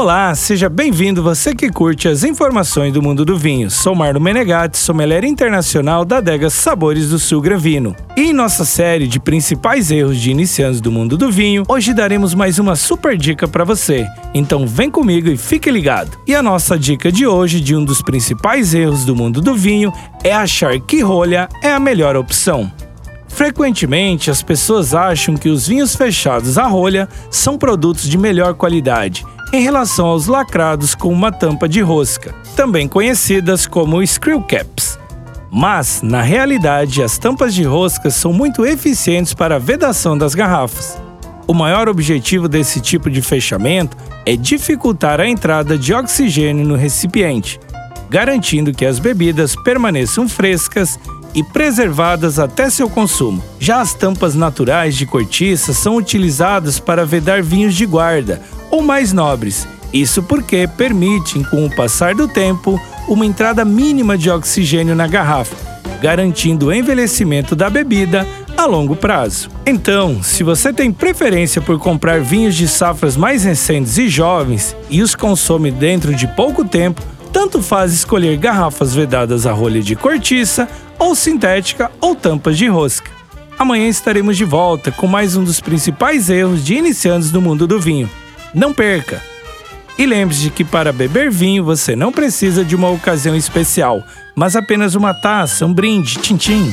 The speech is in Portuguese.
Olá, seja bem-vindo você que curte as informações do mundo do vinho. Sou Marlon Menegatti, sommelier internacional da adega Sabores do Sul Gravino. E em nossa série de principais erros de iniciantes do mundo do vinho, hoje daremos mais uma super dica para você. Então vem comigo e fique ligado. E a nossa dica de hoje de um dos principais erros do mundo do vinho é achar que rolha é a melhor opção. Frequentemente, as pessoas acham que os vinhos fechados a rolha são produtos de melhor qualidade em relação aos lacrados com uma tampa de rosca, também conhecidas como screw caps. Mas, na realidade, as tampas de rosca são muito eficientes para a vedação das garrafas. O maior objetivo desse tipo de fechamento é dificultar a entrada de oxigênio no recipiente, garantindo que as bebidas permaneçam frescas e preservadas até seu consumo. Já as tampas naturais de cortiça são utilizadas para vedar vinhos de guarda ou mais nobres. Isso porque permitem, com o passar do tempo, uma entrada mínima de oxigênio na garrafa, garantindo o envelhecimento da bebida a longo prazo. Então, se você tem preferência por comprar vinhos de safras mais recentes e jovens e os consome dentro de pouco tempo, tanto faz escolher garrafas vedadas a rolha de cortiça, ou sintética, ou tampas de rosca. Amanhã estaremos de volta com mais um dos principais erros de iniciantes do mundo do vinho. Não perca! E lembre-se que para beber vinho você não precisa de uma ocasião especial, mas apenas uma taça, um brinde, tchim-tchim